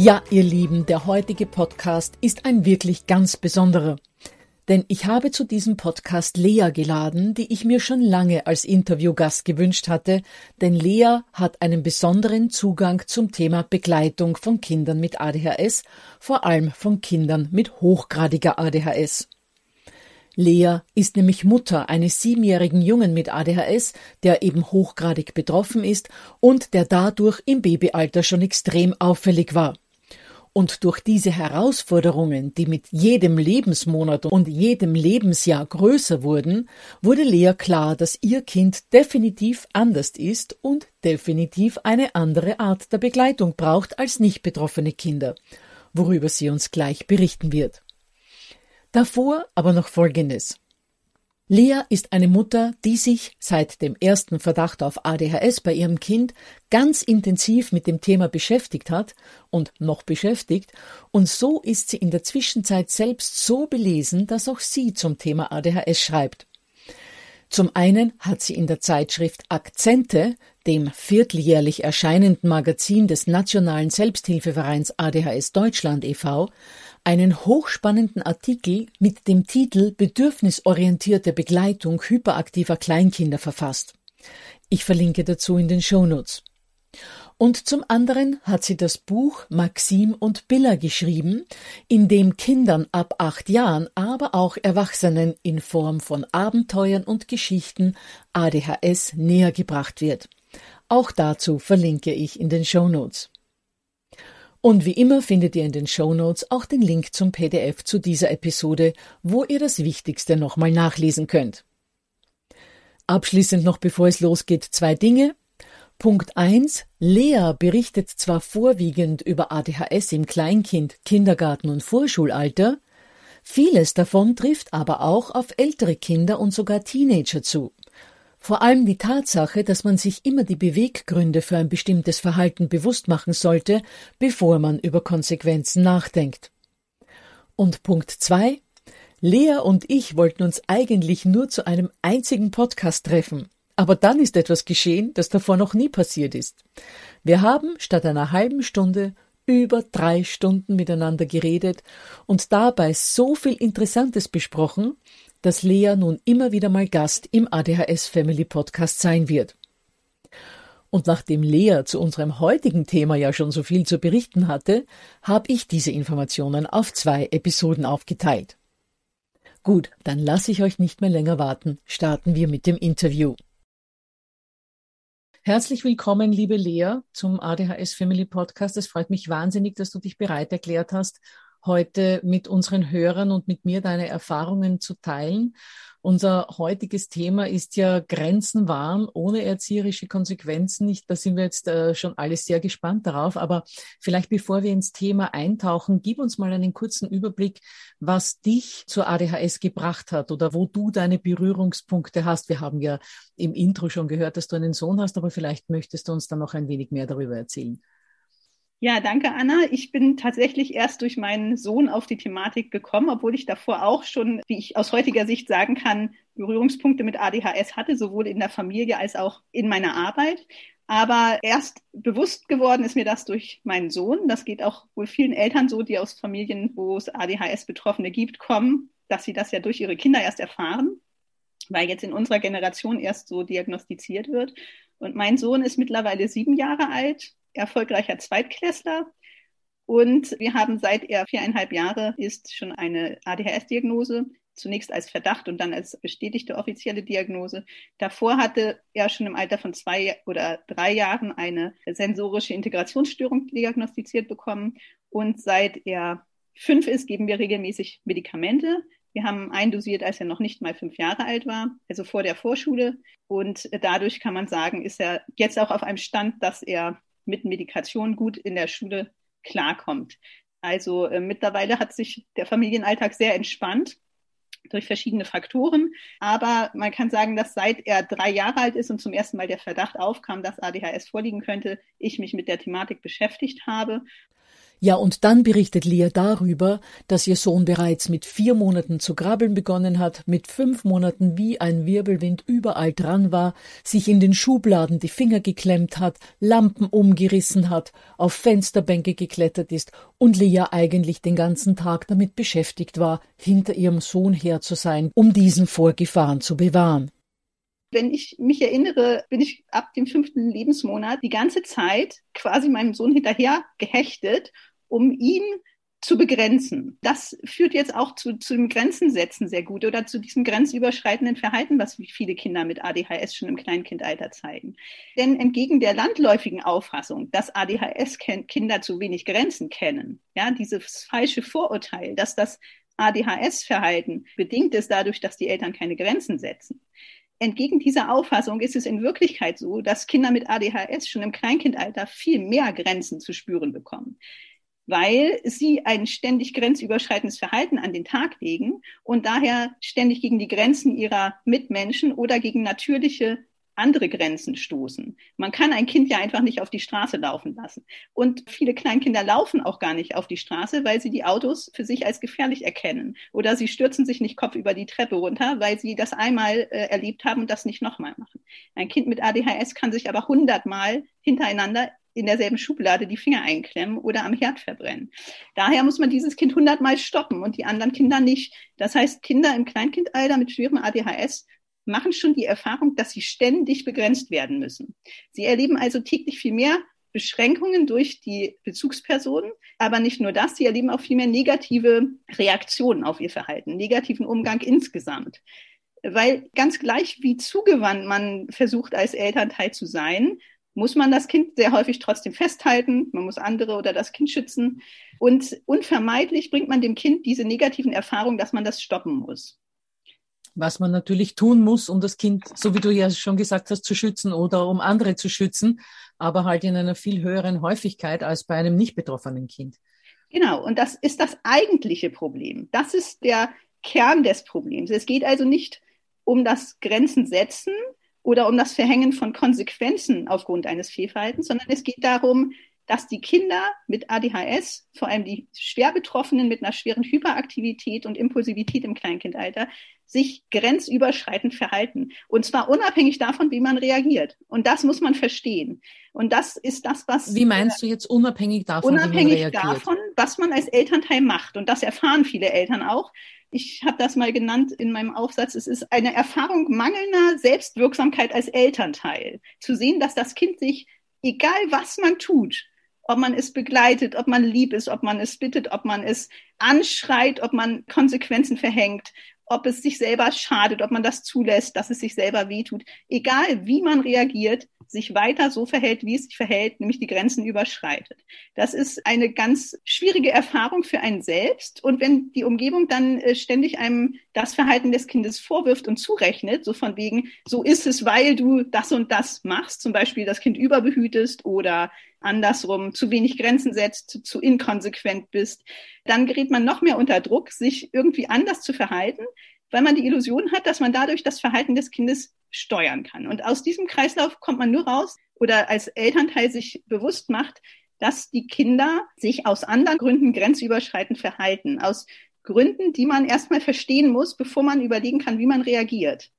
Ja, ihr Lieben, der heutige Podcast ist ein wirklich ganz besonderer. Denn ich habe zu diesem Podcast Lea geladen, die ich mir schon lange als Interviewgast gewünscht hatte, denn Lea hat einen besonderen Zugang zum Thema Begleitung von Kindern mit ADHS, vor allem von Kindern mit hochgradiger ADHS. Lea ist nämlich Mutter eines siebenjährigen Jungen mit ADHS, der eben hochgradig betroffen ist und der dadurch im Babyalter schon extrem auffällig war. Und durch diese Herausforderungen, die mit jedem Lebensmonat und jedem Lebensjahr größer wurden, wurde Lea klar, dass ihr Kind definitiv anders ist und definitiv eine andere Art der Begleitung braucht als nicht betroffene Kinder, worüber sie uns gleich berichten wird. Davor aber noch Folgendes. Lea ist eine Mutter, die sich seit dem ersten Verdacht auf ADHS bei ihrem Kind ganz intensiv mit dem Thema beschäftigt hat und noch beschäftigt, und so ist sie in der Zwischenzeit selbst so belesen, dass auch sie zum Thema ADHS schreibt. Zum einen hat sie in der Zeitschrift Akzente, dem vierteljährlich erscheinenden Magazin des Nationalen Selbsthilfevereins ADHS Deutschland e.V., einen hochspannenden Artikel mit dem Titel Bedürfnisorientierte Begleitung hyperaktiver Kleinkinder verfasst. Ich verlinke dazu in den Shownotes. Und zum anderen hat sie das Buch Maxim und Billa geschrieben, in dem Kindern ab acht Jahren, aber auch Erwachsenen in Form von Abenteuern und Geschichten ADHS näher gebracht wird. Auch dazu verlinke ich in den Shownotes. Und wie immer findet ihr in den Show Notes auch den Link zum PDF zu dieser Episode, wo ihr das Wichtigste nochmal nachlesen könnt. Abschließend noch bevor es losgeht, zwei Dinge. Punkt eins: Lea berichtet zwar vorwiegend über ADHS im Kleinkind, Kindergarten und Vorschulalter, vieles davon trifft aber auch auf ältere Kinder und sogar Teenager zu. Vor allem die Tatsache, dass man sich immer die Beweggründe für ein bestimmtes Verhalten bewusst machen sollte, bevor man über Konsequenzen nachdenkt. Und Punkt zwei. Lea und ich wollten uns eigentlich nur zu einem einzigen Podcast treffen. Aber dann ist etwas geschehen, das davor noch nie passiert ist. Wir haben statt einer halben Stunde über drei Stunden miteinander geredet und dabei so viel Interessantes besprochen, dass Lea nun immer wieder mal Gast im ADHS Family Podcast sein wird. Und nachdem Lea zu unserem heutigen Thema ja schon so viel zu berichten hatte, habe ich diese Informationen auf zwei Episoden aufgeteilt. Gut, dann lasse ich euch nicht mehr länger warten. Starten wir mit dem Interview. Herzlich willkommen, liebe Lea, zum ADHS Family Podcast. Es freut mich wahnsinnig, dass du dich bereit erklärt hast, heute mit unseren Hörern und mit mir deine Erfahrungen zu teilen. Unser heutiges Thema ist ja Grenzen wahren ohne erzieherische Konsequenzen. Nicht, da sind wir jetzt äh, schon alle sehr gespannt darauf. Aber vielleicht bevor wir ins Thema eintauchen, gib uns mal einen kurzen Überblick, was dich zur ADHS gebracht hat oder wo du deine Berührungspunkte hast. Wir haben ja im Intro schon gehört, dass du einen Sohn hast, aber vielleicht möchtest du uns dann noch ein wenig mehr darüber erzählen. Ja, danke, Anna. Ich bin tatsächlich erst durch meinen Sohn auf die Thematik gekommen, obwohl ich davor auch schon, wie ich aus heutiger Sicht sagen kann, Berührungspunkte mit ADHS hatte, sowohl in der Familie als auch in meiner Arbeit. Aber erst bewusst geworden ist mir das durch meinen Sohn. Das geht auch wohl vielen Eltern so, die aus Familien, wo es ADHS-Betroffene gibt, kommen, dass sie das ja durch ihre Kinder erst erfahren, weil jetzt in unserer Generation erst so diagnostiziert wird. Und mein Sohn ist mittlerweile sieben Jahre alt erfolgreicher Zweitklässler. Und wir haben seit er viereinhalb Jahre ist schon eine ADHS-Diagnose, zunächst als Verdacht und dann als bestätigte offizielle Diagnose. Davor hatte er schon im Alter von zwei oder drei Jahren eine sensorische Integrationsstörung diagnostiziert bekommen. Und seit er fünf ist, geben wir regelmäßig Medikamente. Wir haben eindosiert, als er noch nicht mal fünf Jahre alt war, also vor der Vorschule. Und dadurch kann man sagen, ist er jetzt auch auf einem Stand, dass er mit Medikation gut in der Schule klarkommt. Also äh, mittlerweile hat sich der Familienalltag sehr entspannt durch verschiedene Faktoren. Aber man kann sagen, dass seit er drei Jahre alt ist und zum ersten Mal der Verdacht aufkam, dass ADHS vorliegen könnte, ich mich mit der Thematik beschäftigt habe ja, und dann berichtet Lia darüber, dass ihr Sohn bereits mit vier Monaten zu krabbeln begonnen hat, mit fünf Monaten wie ein Wirbelwind überall dran war, sich in den Schubladen die Finger geklemmt hat, Lampen umgerissen hat, auf Fensterbänke geklettert ist und Lia eigentlich den ganzen Tag damit beschäftigt war, hinter ihrem Sohn her zu sein, um diesen vor Gefahren zu bewahren. Wenn ich mich erinnere, bin ich ab dem fünften Lebensmonat die ganze Zeit quasi meinem Sohn hinterher gehechtet um ihn zu begrenzen. Das führt jetzt auch zu, zu dem Grenzensetzen sehr gut oder zu diesem grenzüberschreitenden Verhalten, was viele Kinder mit ADHS schon im Kleinkindalter zeigen. Denn entgegen der landläufigen Auffassung, dass ADHS-Kinder zu wenig Grenzen kennen, ja, dieses falsche Vorurteil, dass das ADHS-Verhalten bedingt ist dadurch, dass die Eltern keine Grenzen setzen. Entgegen dieser Auffassung ist es in Wirklichkeit so, dass Kinder mit ADHS schon im Kleinkindalter viel mehr Grenzen zu spüren bekommen weil sie ein ständig grenzüberschreitendes Verhalten an den Tag legen und daher ständig gegen die Grenzen ihrer Mitmenschen oder gegen natürliche andere Grenzen stoßen. Man kann ein Kind ja einfach nicht auf die Straße laufen lassen. Und viele Kleinkinder laufen auch gar nicht auf die Straße, weil sie die Autos für sich als gefährlich erkennen. Oder sie stürzen sich nicht Kopf über die Treppe runter, weil sie das einmal äh, erlebt haben und das nicht nochmal machen. Ein Kind mit ADHS kann sich aber hundertmal hintereinander in derselben Schublade die Finger einklemmen oder am Herd verbrennen. Daher muss man dieses Kind hundertmal stoppen und die anderen Kinder nicht. Das heißt, Kinder im Kleinkindalter mit schwerem ADHS machen schon die Erfahrung, dass sie ständig begrenzt werden müssen. Sie erleben also täglich viel mehr Beschränkungen durch die Bezugspersonen, aber nicht nur das, sie erleben auch viel mehr negative Reaktionen auf ihr Verhalten, negativen Umgang insgesamt. Weil ganz gleich, wie zugewandt man versucht, als Elternteil zu sein, muss man das Kind sehr häufig trotzdem festhalten, man muss andere oder das Kind schützen. Und unvermeidlich bringt man dem Kind diese negativen Erfahrungen, dass man das stoppen muss. Was man natürlich tun muss, um das Kind, so wie du ja schon gesagt hast, zu schützen oder um andere zu schützen, aber halt in einer viel höheren Häufigkeit als bei einem nicht betroffenen Kind. Genau, und das ist das eigentliche Problem. Das ist der Kern des Problems. Es geht also nicht um das Grenzen setzen, oder um das Verhängen von Konsequenzen aufgrund eines Fehlverhaltens, sondern es geht darum, dass die Kinder mit ADHS, vor allem die schwer Betroffenen mit einer schweren Hyperaktivität und Impulsivität im Kleinkindalter, sich grenzüberschreitend verhalten. Und zwar unabhängig davon, wie man reagiert. Und das muss man verstehen. Und das ist das, was. Wie meinst du jetzt unabhängig davon, unabhängig davon, was man als Elternteil macht. Und das erfahren viele Eltern auch. Ich habe das mal genannt in meinem Aufsatz. Es ist eine Erfahrung mangelnder Selbstwirksamkeit als Elternteil. Zu sehen, dass das Kind sich, egal was man tut, ob man es begleitet, ob man lieb ist, ob man es bittet, ob man es anschreit, ob man Konsequenzen verhängt, ob es sich selber schadet, ob man das zulässt, dass es sich selber wehtut. Egal wie man reagiert, sich weiter so verhält, wie es sich verhält, nämlich die Grenzen überschreitet. Das ist eine ganz schwierige Erfahrung für einen selbst. Und wenn die Umgebung dann äh, ständig einem das Verhalten des Kindes vorwirft und zurechnet, so von wegen, so ist es, weil du das und das machst, zum Beispiel das Kind überbehütest oder andersrum zu wenig Grenzen setzt, zu inkonsequent bist, dann gerät man noch mehr unter Druck, sich irgendwie anders zu verhalten, weil man die Illusion hat, dass man dadurch das Verhalten des Kindes steuern kann. Und aus diesem Kreislauf kommt man nur raus oder als Elternteil sich bewusst macht, dass die Kinder sich aus anderen Gründen grenzüberschreitend verhalten. Aus Gründen, die man erstmal verstehen muss, bevor man überlegen kann, wie man reagiert.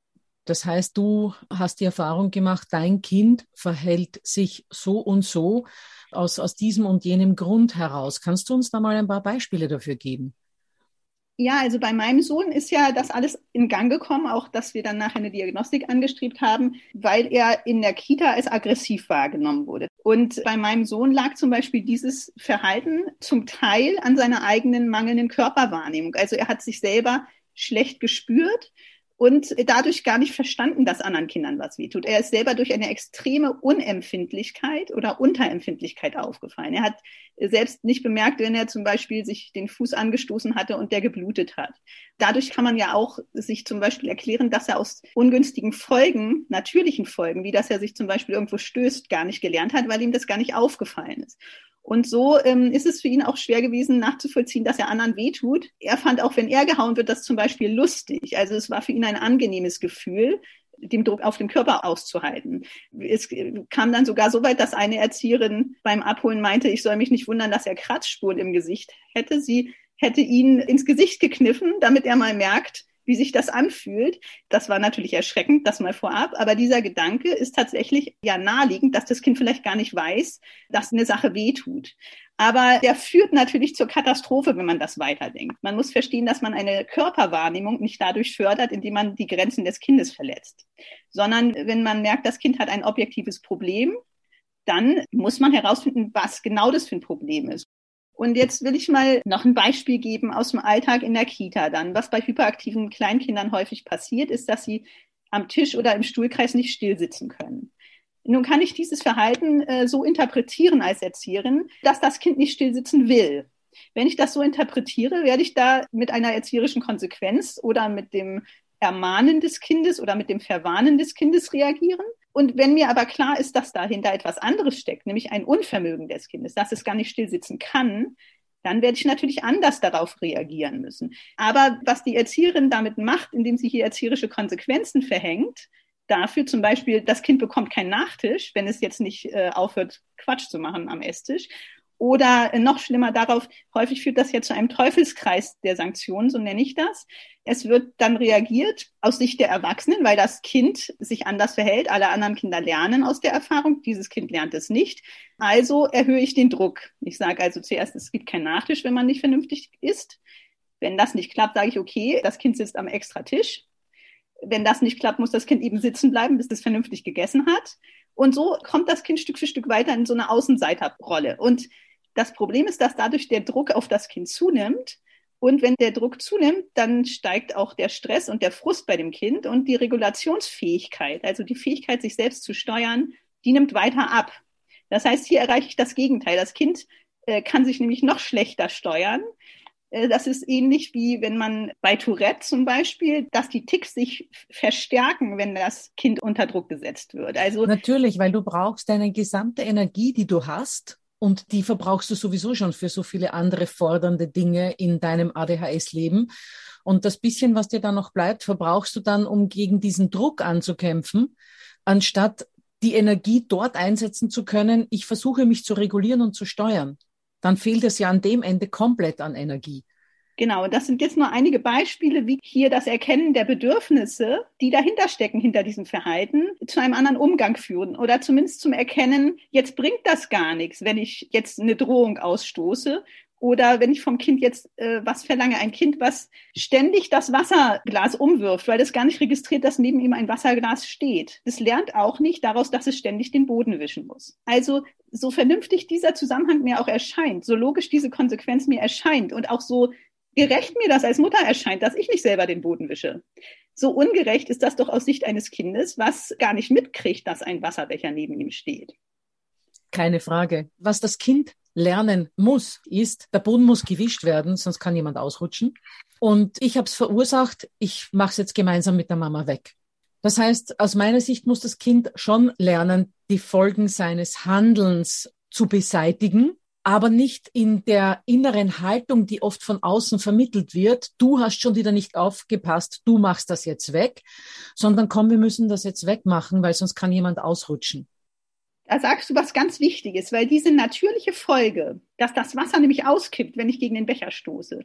Das heißt, du hast die Erfahrung gemacht, dein Kind verhält sich so und so aus, aus diesem und jenem Grund heraus. Kannst du uns da mal ein paar Beispiele dafür geben? Ja, also bei meinem Sohn ist ja das alles in Gang gekommen, auch dass wir dann nachher eine Diagnostik angestrebt haben, weil er in der Kita als aggressiv wahrgenommen wurde. Und bei meinem Sohn lag zum Beispiel dieses Verhalten zum Teil an seiner eigenen mangelnden Körperwahrnehmung. Also er hat sich selber schlecht gespürt und dadurch gar nicht verstanden, dass anderen Kindern was wehtut. Er ist selber durch eine extreme Unempfindlichkeit oder Unterempfindlichkeit aufgefallen. Er hat selbst nicht bemerkt, wenn er zum Beispiel sich den Fuß angestoßen hatte und der geblutet hat. Dadurch kann man ja auch sich zum Beispiel erklären, dass er aus ungünstigen Folgen, natürlichen Folgen, wie dass er sich zum Beispiel irgendwo stößt, gar nicht gelernt hat, weil ihm das gar nicht aufgefallen ist. Und so ähm, ist es für ihn auch schwer gewesen, nachzuvollziehen, dass er anderen wehtut. Er fand auch, wenn er gehauen wird, das zum Beispiel lustig. Also es war für ihn ein angenehmes Gefühl, dem Druck auf dem Körper auszuhalten. Es kam dann sogar so weit, dass eine Erzieherin beim Abholen meinte, ich soll mich nicht wundern, dass er Kratzspuren im Gesicht hätte. Sie hätte ihn ins Gesicht gekniffen, damit er mal merkt, wie sich das anfühlt. Das war natürlich erschreckend, das mal vorab. Aber dieser Gedanke ist tatsächlich ja naheliegend, dass das Kind vielleicht gar nicht weiß, dass eine Sache wehtut. Aber der führt natürlich zur Katastrophe, wenn man das weiterdenkt. Man muss verstehen, dass man eine Körperwahrnehmung nicht dadurch fördert, indem man die Grenzen des Kindes verletzt, sondern wenn man merkt, das Kind hat ein objektives Problem, dann muss man herausfinden, was genau das für ein Problem ist. Und jetzt will ich mal noch ein Beispiel geben aus dem Alltag in der Kita dann. Was bei hyperaktiven Kleinkindern häufig passiert, ist, dass sie am Tisch oder im Stuhlkreis nicht still sitzen können. Nun kann ich dieses Verhalten äh, so interpretieren als Erzieherin, dass das Kind nicht still sitzen will. Wenn ich das so interpretiere, werde ich da mit einer erzieherischen Konsequenz oder mit dem Ermahnen des Kindes oder mit dem Verwarnen des Kindes reagieren. Und wenn mir aber klar ist, dass dahinter etwas anderes steckt, nämlich ein Unvermögen des Kindes, dass es gar nicht still sitzen kann, dann werde ich natürlich anders darauf reagieren müssen. Aber was die Erzieherin damit macht, indem sie hier erzieherische Konsequenzen verhängt, dafür zum Beispiel, das Kind bekommt keinen Nachtisch, wenn es jetzt nicht äh, aufhört, Quatsch zu machen am Esstisch, oder noch schlimmer darauf, häufig führt das ja zu einem Teufelskreis der Sanktionen, so nenne ich das. Es wird dann reagiert aus Sicht der Erwachsenen, weil das Kind sich anders verhält. Alle anderen Kinder lernen aus der Erfahrung. Dieses Kind lernt es nicht. Also erhöhe ich den Druck. Ich sage also zuerst, es gibt keinen Nachtisch, wenn man nicht vernünftig isst. Wenn das nicht klappt, sage ich, okay, das Kind sitzt am extra Tisch. Wenn das nicht klappt, muss das Kind eben sitzen bleiben, bis es vernünftig gegessen hat. Und so kommt das Kind Stück für Stück weiter in so eine Außenseiterrolle. Und das Problem ist, dass dadurch der Druck auf das Kind zunimmt. Und wenn der Druck zunimmt, dann steigt auch der Stress und der Frust bei dem Kind und die Regulationsfähigkeit, also die Fähigkeit, sich selbst zu steuern, die nimmt weiter ab. Das heißt, hier erreiche ich das Gegenteil. Das Kind äh, kann sich nämlich noch schlechter steuern. Äh, das ist ähnlich wie wenn man bei Tourette zum Beispiel, dass die Ticks sich verstärken, wenn das Kind unter Druck gesetzt wird. Also natürlich, weil du brauchst deine gesamte Energie, die du hast, und die verbrauchst du sowieso schon für so viele andere fordernde Dinge in deinem ADHS-Leben. Und das bisschen, was dir dann noch bleibt, verbrauchst du dann, um gegen diesen Druck anzukämpfen, anstatt die Energie dort einsetzen zu können, ich versuche mich zu regulieren und zu steuern. Dann fehlt es ja an dem Ende komplett an Energie. Genau, das sind jetzt nur einige Beispiele, wie hier das Erkennen der Bedürfnisse, die dahinter stecken, hinter diesem Verhalten, zu einem anderen Umgang führen oder zumindest zum Erkennen, jetzt bringt das gar nichts, wenn ich jetzt eine Drohung ausstoße oder wenn ich vom Kind jetzt äh, was verlange, ein Kind, was ständig das Wasserglas umwirft, weil es gar nicht registriert, dass neben ihm ein Wasserglas steht. Das lernt auch nicht daraus, dass es ständig den Boden wischen muss. Also so vernünftig dieser Zusammenhang mir auch erscheint, so logisch diese Konsequenz mir erscheint und auch so gerecht mir das als Mutter erscheint, dass ich nicht selber den Boden wische. So ungerecht ist das doch aus Sicht eines Kindes, was gar nicht mitkriegt, dass ein Wasserbecher neben ihm steht. Keine Frage. Was das Kind lernen muss, ist, der Boden muss gewischt werden, sonst kann jemand ausrutschen. Und ich habe es verursacht, ich mache es jetzt gemeinsam mit der Mama weg. Das heißt, aus meiner Sicht muss das Kind schon lernen, die Folgen seines Handelns zu beseitigen, aber nicht in der inneren Haltung, die oft von außen vermittelt wird. Du hast schon wieder nicht aufgepasst, du machst das jetzt weg, sondern komm, wir müssen das jetzt wegmachen, weil sonst kann jemand ausrutschen. Da sagst du was ganz Wichtiges, weil diese natürliche Folge, dass das Wasser nämlich auskippt, wenn ich gegen den Becher stoße,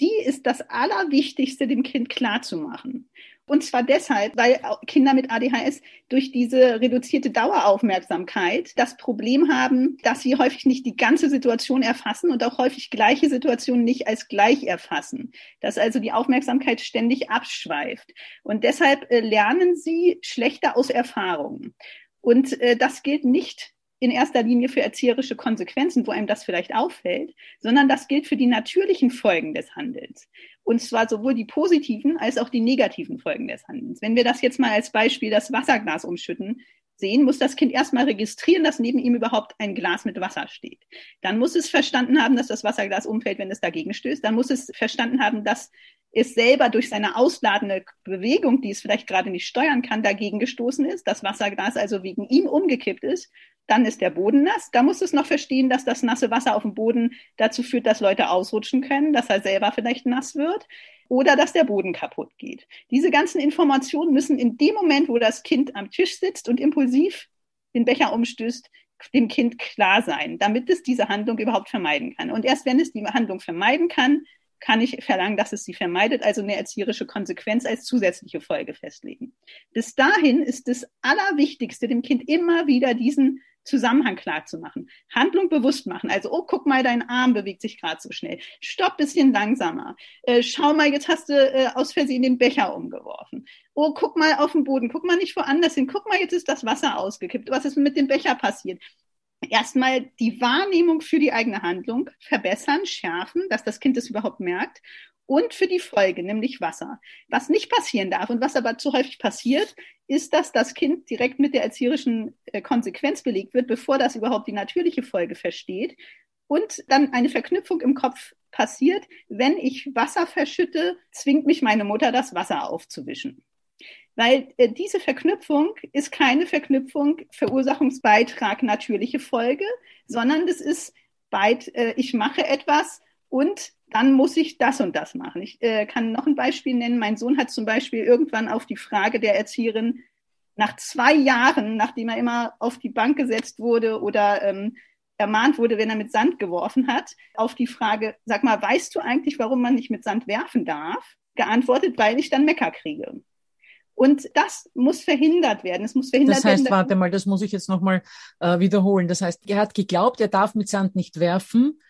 die ist das Allerwichtigste, dem Kind klarzumachen. Und zwar deshalb, weil Kinder mit ADHS durch diese reduzierte Daueraufmerksamkeit das Problem haben, dass sie häufig nicht die ganze Situation erfassen und auch häufig gleiche Situationen nicht als gleich erfassen. Dass also die Aufmerksamkeit ständig abschweift. Und deshalb äh, lernen sie schlechter aus Erfahrungen. Und äh, das gilt nicht in erster Linie für erzieherische Konsequenzen, wo einem das vielleicht auffällt, sondern das gilt für die natürlichen Folgen des Handelns. Und zwar sowohl die positiven als auch die negativen Folgen des Handelns. Wenn wir das jetzt mal als Beispiel das Wasserglas umschütten sehen, muss das Kind erstmal registrieren, dass neben ihm überhaupt ein Glas mit Wasser steht. Dann muss es verstanden haben, dass das Wasserglas umfällt, wenn es dagegen stößt. Dann muss es verstanden haben, dass es selber durch seine ausladende Bewegung, die es vielleicht gerade nicht steuern kann, dagegen gestoßen ist, das Wasserglas also wegen ihm umgekippt ist dann ist der Boden nass. Da muss es noch verstehen, dass das nasse Wasser auf dem Boden dazu führt, dass Leute ausrutschen können, dass er selber vielleicht nass wird oder dass der Boden kaputt geht. Diese ganzen Informationen müssen in dem Moment, wo das Kind am Tisch sitzt und impulsiv den Becher umstößt, dem Kind klar sein, damit es diese Handlung überhaupt vermeiden kann. Und erst wenn es die Handlung vermeiden kann, kann ich verlangen, dass es sie vermeidet, also eine erzieherische Konsequenz als zusätzliche Folge festlegen. Bis dahin ist das Allerwichtigste, dem Kind immer wieder diesen Zusammenhang klar zu machen. Handlung bewusst machen. Also, oh, guck mal, dein Arm bewegt sich gerade so schnell. Stopp bisschen langsamer. Äh, schau mal, jetzt hast du äh, aus Versehen den Becher umgeworfen. Oh, guck mal auf den Boden. Guck mal nicht woanders hin. Guck mal, jetzt ist das Wasser ausgekippt. Was ist mit dem Becher passiert? Erstmal die Wahrnehmung für die eigene Handlung verbessern, schärfen, dass das Kind es überhaupt merkt und für die Folge, nämlich Wasser. Was nicht passieren darf und was aber zu häufig passiert, ist, dass das Kind direkt mit der erzieherischen äh, Konsequenz belegt wird, bevor das überhaupt die natürliche Folge versteht. Und dann eine Verknüpfung im Kopf passiert, wenn ich Wasser verschütte, zwingt mich meine Mutter, das Wasser aufzuwischen. Weil äh, diese Verknüpfung ist keine Verknüpfung Verursachungsbeitrag natürliche Folge, sondern das ist Beit, äh, ich mache etwas und dann muss ich das und das machen. Ich äh, kann noch ein Beispiel nennen. Mein Sohn hat zum Beispiel irgendwann auf die Frage der Erzieherin nach zwei Jahren, nachdem er immer auf die Bank gesetzt wurde oder ähm, ermahnt wurde, wenn er mit Sand geworfen hat, auf die Frage, sag mal, weißt du eigentlich, warum man nicht mit Sand werfen darf? Geantwortet, weil ich dann Mecker kriege. Und das muss verhindert werden. Es muss verhindert das heißt, werden. warte mal, das muss ich jetzt nochmal äh, wiederholen. Das heißt, er hat geglaubt, er darf mit Sand nicht werfen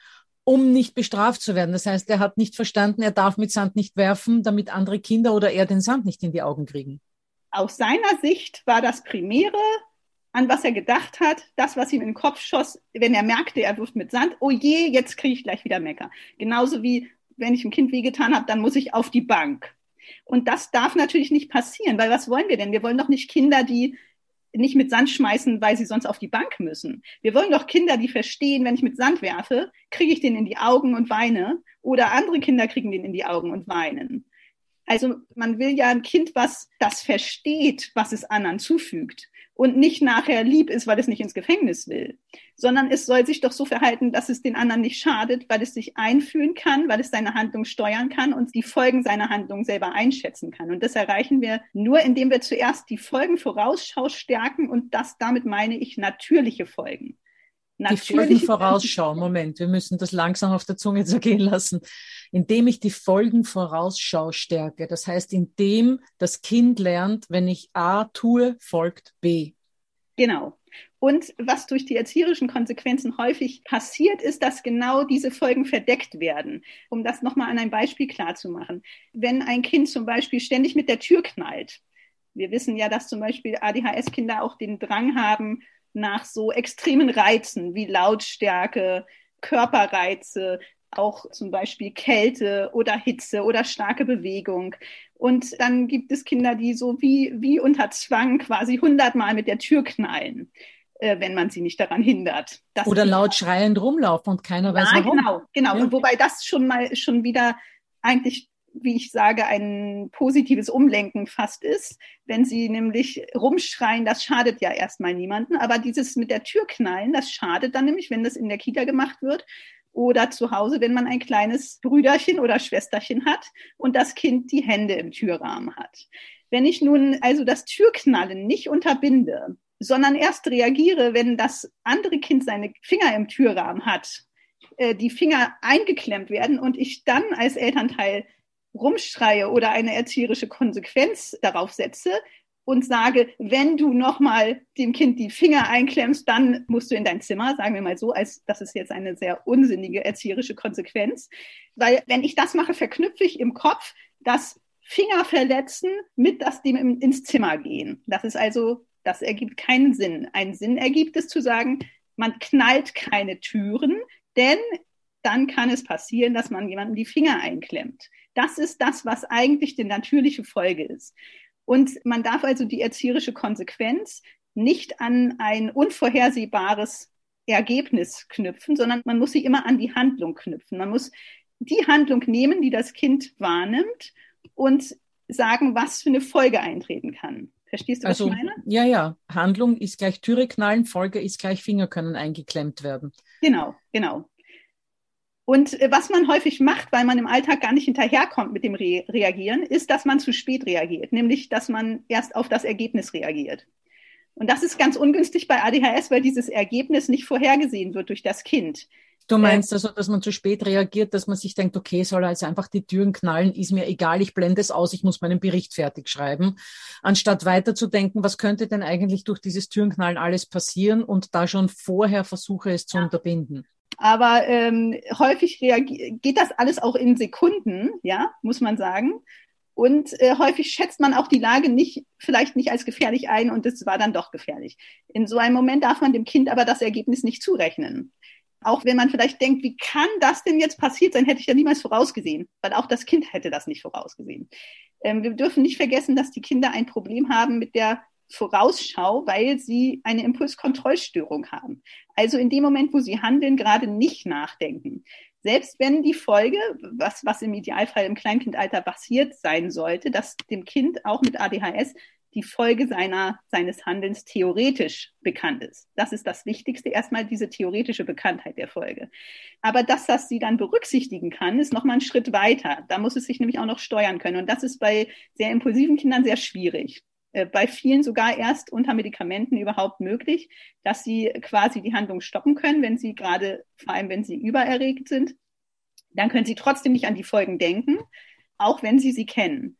um nicht bestraft zu werden. Das heißt, er hat nicht verstanden, er darf mit Sand nicht werfen, damit andere Kinder oder er den Sand nicht in die Augen kriegen. Aus seiner Sicht war das Primäre, an was er gedacht hat, das, was ihm in den Kopf schoss, wenn er merkte, er wirft mit Sand, oh je, jetzt kriege ich gleich wieder Mecker. Genauso wie, wenn ich dem Kind wehgetan habe, dann muss ich auf die Bank. Und das darf natürlich nicht passieren, weil was wollen wir denn? Wir wollen doch nicht Kinder, die nicht mit Sand schmeißen, weil sie sonst auf die Bank müssen. Wir wollen doch Kinder, die verstehen, wenn ich mit Sand werfe, kriege ich den in die Augen und weine. Oder andere Kinder kriegen den in die Augen und weinen. Also man will ja ein Kind, was das versteht, was es anderen zufügt und nicht nachher lieb ist, weil es nicht ins Gefängnis will, sondern es soll sich doch so verhalten, dass es den anderen nicht schadet, weil es sich einfühlen kann, weil es seine Handlung steuern kann und die Folgen seiner Handlung selber einschätzen kann. Und das erreichen wir nur, indem wir zuerst die Folgenvorausschau stärken und das damit meine ich natürliche Folgen. Die Folgenvorausschau, Moment, wir müssen das langsam auf der Zunge zergehen lassen. Indem ich die Folgenvorausschau stärke, das heißt, indem das Kind lernt, wenn ich A tue, folgt B. Genau. Und was durch die erzieherischen Konsequenzen häufig passiert, ist, dass genau diese Folgen verdeckt werden. Um das nochmal an einem Beispiel klarzumachen. Wenn ein Kind zum Beispiel ständig mit der Tür knallt, wir wissen ja, dass zum Beispiel ADHS-Kinder auch den Drang haben, nach so extremen Reizen wie Lautstärke, Körperreize, auch zum Beispiel Kälte oder Hitze oder starke Bewegung Und dann gibt es Kinder, die so wie, wie unter Zwang quasi hundertmal mit der Tür knallen, äh, wenn man sie nicht daran hindert. Oder laut schreiend rumlaufen und keiner weiß ja, warum. Genau, genau. Ja. Und wobei das schon mal schon wieder eigentlich wie ich sage, ein positives Umlenken fast ist. Wenn sie nämlich rumschreien, das schadet ja erstmal niemanden. Aber dieses mit der Tür knallen, das schadet dann nämlich, wenn das in der Kita gemacht wird oder zu Hause, wenn man ein kleines Brüderchen oder Schwesterchen hat und das Kind die Hände im Türrahmen hat. Wenn ich nun also das Türknallen nicht unterbinde, sondern erst reagiere, wenn das andere Kind seine Finger im Türrahmen hat, äh, die Finger eingeklemmt werden und ich dann als Elternteil rumschreie oder eine erzieherische Konsequenz darauf setze und sage, wenn du nochmal dem Kind die Finger einklemmst, dann musst du in dein Zimmer, sagen wir mal so, als das ist jetzt eine sehr unsinnige erzieherische Konsequenz. Weil wenn ich das mache, verknüpfe ich im Kopf das Finger verletzen mit das dem ins Zimmer gehen. Das ist also, das ergibt keinen Sinn. Einen Sinn ergibt es zu sagen, man knallt keine Türen, denn dann kann es passieren, dass man jemanden die Finger einklemmt. Das ist das, was eigentlich die natürliche Folge ist. Und man darf also die erzieherische Konsequenz nicht an ein unvorhersehbares Ergebnis knüpfen, sondern man muss sie immer an die Handlung knüpfen. Man muss die Handlung nehmen, die das Kind wahrnimmt und sagen, was für eine Folge eintreten kann. Verstehst du, was also, ich meine? Ja, ja. Handlung ist gleich Türe knallen, Folge ist gleich Finger können eingeklemmt werden. Genau, genau. Und äh, was man häufig macht, weil man im Alltag gar nicht hinterherkommt mit dem Re Reagieren, ist, dass man zu spät reagiert, nämlich dass man erst auf das Ergebnis reagiert. Und das ist ganz ungünstig bei ADHS, weil dieses Ergebnis nicht vorhergesehen wird durch das Kind. Du äh, meinst also, dass man zu spät reagiert, dass man sich denkt, okay, soll er jetzt einfach die Türen knallen, ist mir egal, ich blende es aus, ich muss meinen Bericht fertig schreiben, anstatt weiterzudenken, was könnte denn eigentlich durch dieses Türenknallen alles passieren und da schon vorher versuche es zu ja. unterbinden. Aber ähm, häufig geht das alles auch in Sekunden, ja, muss man sagen. Und äh, häufig schätzt man auch die Lage nicht, vielleicht nicht als gefährlich ein und es war dann doch gefährlich. In so einem Moment darf man dem Kind aber das Ergebnis nicht zurechnen. Auch wenn man vielleicht denkt, wie kann das denn jetzt passiert sein, hätte ich ja niemals vorausgesehen, weil auch das Kind hätte das nicht vorausgesehen. Ähm, wir dürfen nicht vergessen, dass die Kinder ein Problem haben mit der Vorausschau, weil sie eine Impulskontrollstörung haben. Also in dem Moment, wo sie handeln, gerade nicht nachdenken. Selbst wenn die Folge, was, was im Idealfall im Kleinkindalter passiert sein sollte, dass dem Kind auch mit ADHS die Folge seiner, seines Handelns theoretisch bekannt ist. Das ist das Wichtigste, erstmal diese theoretische Bekanntheit der Folge. Aber dass das sie dann berücksichtigen kann, ist nochmal ein Schritt weiter. Da muss es sich nämlich auch noch steuern können. Und das ist bei sehr impulsiven Kindern sehr schwierig. Äh, bei vielen sogar erst unter Medikamenten überhaupt möglich, dass sie quasi die Handlung stoppen können, wenn sie gerade, vor allem wenn sie übererregt sind. Dann können sie trotzdem nicht an die Folgen denken, auch wenn sie sie kennen.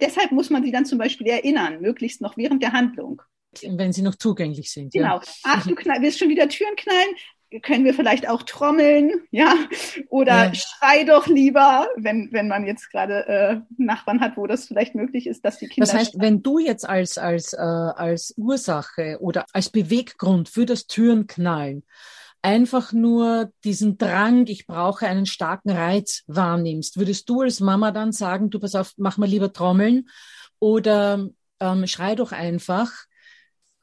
Deshalb muss man sie dann zum Beispiel erinnern, möglichst noch während der Handlung. Wenn sie noch zugänglich sind. Genau. Ja. Ach, du knall, willst schon wieder Türen knallen? Können wir vielleicht auch trommeln, ja, oder ja. schrei doch lieber, wenn, wenn man jetzt gerade äh, Nachbarn hat, wo das vielleicht möglich ist, dass die Kinder. Das heißt, schreien. wenn du jetzt als, als, äh, als Ursache oder als Beweggrund für das Türenknallen einfach nur diesen Drang, ich brauche einen starken Reiz wahrnimmst, würdest du als Mama dann sagen, du pass auf, mach mal lieber Trommeln oder ähm, schrei doch einfach,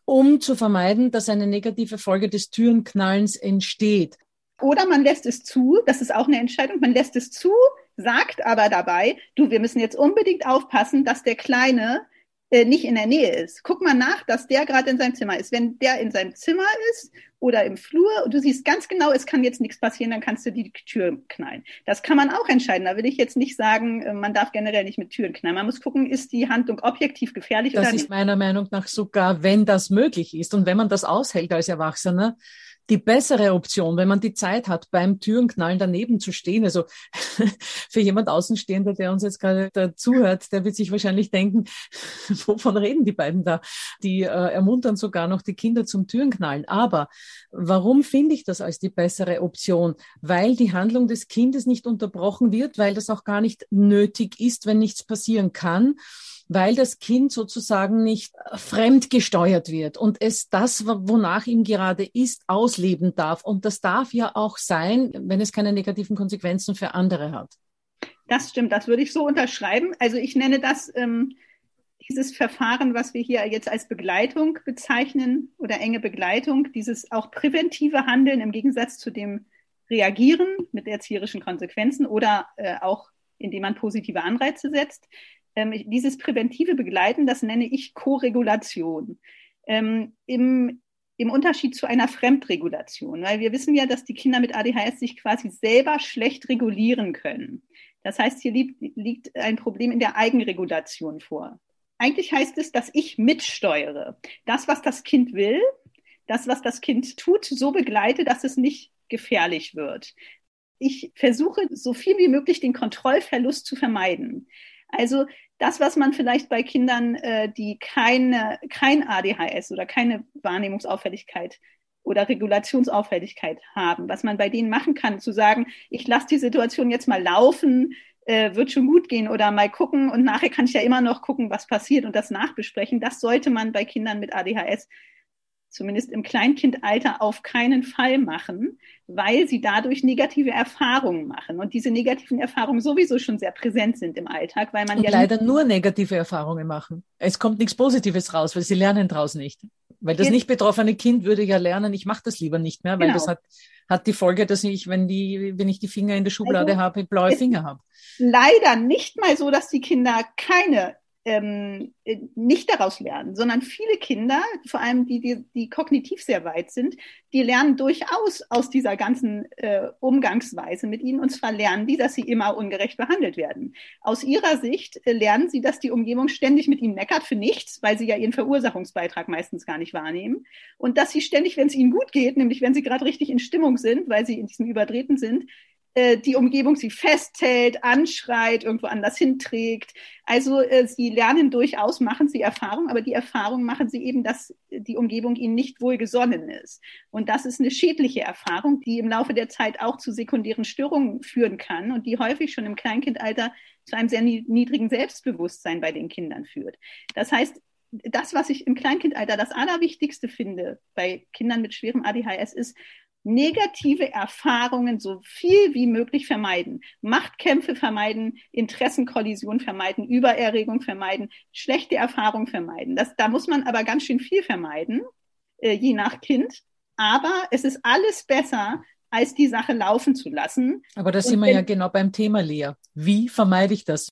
um zu vermeiden, dass eine negative Folge des Türenknallens entsteht. Oder man lässt es zu, das ist auch eine Entscheidung, man lässt es zu, sagt aber dabei, du, wir müssen jetzt unbedingt aufpassen, dass der Kleine äh, nicht in der Nähe ist. Guck mal nach, dass der gerade in seinem Zimmer ist. Wenn der in seinem Zimmer ist oder im Flur und du siehst ganz genau, es kann jetzt nichts passieren, dann kannst du die Tür knallen. Das kann man auch entscheiden. Da will ich jetzt nicht sagen, äh, man darf generell nicht mit Türen knallen. Man muss gucken, ist die Handlung objektiv gefährlich das oder nicht. Das ist meiner Meinung nach sogar, wenn das möglich ist und wenn man das aushält als Erwachsener, die bessere Option, wenn man die Zeit hat, beim Türenknallen daneben zu stehen. Also für jemand Außenstehender, der uns jetzt gerade zuhört, der wird sich wahrscheinlich denken, wovon reden die beiden da? Die äh, ermuntern sogar noch die Kinder zum Türenknallen. Aber warum finde ich das als die bessere Option? Weil die Handlung des Kindes nicht unterbrochen wird, weil das auch gar nicht nötig ist, wenn nichts passieren kann weil das Kind sozusagen nicht fremdgesteuert wird und es das, wonach ihm gerade ist, ausleben darf. Und das darf ja auch sein, wenn es keine negativen Konsequenzen für andere hat. Das stimmt, das würde ich so unterschreiben. Also ich nenne das ähm, dieses Verfahren, was wir hier jetzt als Begleitung bezeichnen oder enge Begleitung, dieses auch präventive Handeln im Gegensatz zu dem Reagieren mit erzieherischen Konsequenzen oder äh, auch indem man positive Anreize setzt. Ähm, dieses präventive Begleiten, das nenne ich Koregulation. Ähm, im, Im Unterschied zu einer Fremdregulation, weil wir wissen ja, dass die Kinder mit ADHS sich quasi selber schlecht regulieren können. Das heißt, hier liegt, liegt ein Problem in der Eigenregulation vor. Eigentlich heißt es, dass ich mitsteuere. Das, was das Kind will, das, was das Kind tut, so begleite, dass es nicht gefährlich wird. Ich versuche so viel wie möglich den Kontrollverlust zu vermeiden. Also das, was man vielleicht bei Kindern, äh, die keine, kein ADHS oder keine Wahrnehmungsauffälligkeit oder Regulationsauffälligkeit haben, was man bei denen machen kann, zu sagen, ich lasse die Situation jetzt mal laufen, äh, wird schon gut gehen oder mal gucken und nachher kann ich ja immer noch gucken, was passiert und das nachbesprechen. Das sollte man bei Kindern mit ADHS zumindest im Kleinkindalter auf keinen Fall machen, weil sie dadurch negative Erfahrungen machen und diese negativen Erfahrungen sowieso schon sehr präsent sind im Alltag, weil man und ja leider nur negative Erfahrungen machen. Es kommt nichts Positives raus, weil sie lernen daraus nicht. Weil das nicht betroffene Kind würde ja lernen, ich mache das lieber nicht mehr, weil genau. das hat, hat die Folge, dass ich, wenn die, wenn ich die Finger in der Schublade also, habe, blaue Finger habe. Leider nicht mal so, dass die Kinder keine ähm, äh, nicht daraus lernen, sondern viele Kinder, vor allem die, die, die kognitiv sehr weit sind, die lernen durchaus aus dieser ganzen äh, Umgangsweise mit ihnen. Und zwar lernen die, dass sie immer ungerecht behandelt werden. Aus ihrer Sicht äh, lernen sie, dass die Umgebung ständig mit ihnen meckert für nichts, weil sie ja ihren Verursachungsbeitrag meistens gar nicht wahrnehmen. Und dass sie ständig, wenn es ihnen gut geht, nämlich wenn sie gerade richtig in Stimmung sind, weil sie in diesem Überdrehten sind, äh, die Umgebung sie festhält, anschreit, irgendwo anders hinträgt. Also äh, sie lernen durchaus, machen sie Erfahrung, aber die Erfahrung machen sie eben, dass die Umgebung ihnen nicht wohlgesonnen ist. Und das ist eine schädliche Erfahrung, die im Laufe der Zeit auch zu sekundären Störungen führen kann und die häufig schon im Kleinkindalter zu einem sehr niedrigen Selbstbewusstsein bei den Kindern führt. Das heißt, das, was ich im Kleinkindalter das Allerwichtigste finde bei Kindern mit schwerem ADHS, ist, negative Erfahrungen so viel wie möglich vermeiden. Machtkämpfe vermeiden, Interessenkollision vermeiden, Übererregung vermeiden, schlechte Erfahrungen vermeiden. Das, da muss man aber ganz schön viel vermeiden, äh, je nach Kind. Aber es ist alles besser, als die Sache laufen zu lassen. Aber da sind wir ja genau beim Thema, Lea. Wie vermeide ich das?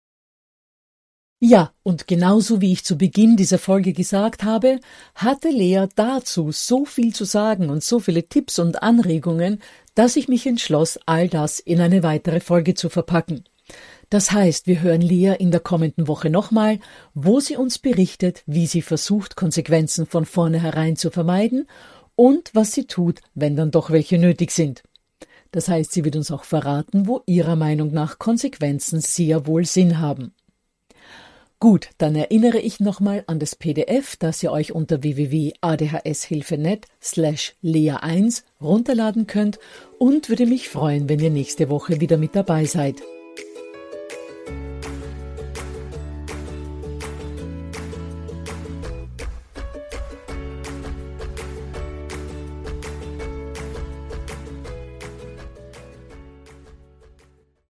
Ja, und genauso wie ich zu Beginn dieser Folge gesagt habe, hatte Lea dazu so viel zu sagen und so viele Tipps und Anregungen, dass ich mich entschloss, all das in eine weitere Folge zu verpacken. Das heißt, wir hören Lea in der kommenden Woche nochmal, wo sie uns berichtet, wie sie versucht, Konsequenzen von vornherein zu vermeiden und was sie tut, wenn dann doch welche nötig sind. Das heißt, sie wird uns auch verraten, wo ihrer Meinung nach Konsequenzen sehr wohl Sinn haben. Gut, dann erinnere ich nochmal an das PDF, das ihr euch unter www.adhshilfe.net slash lea1 runterladen könnt und würde mich freuen, wenn ihr nächste Woche wieder mit dabei seid.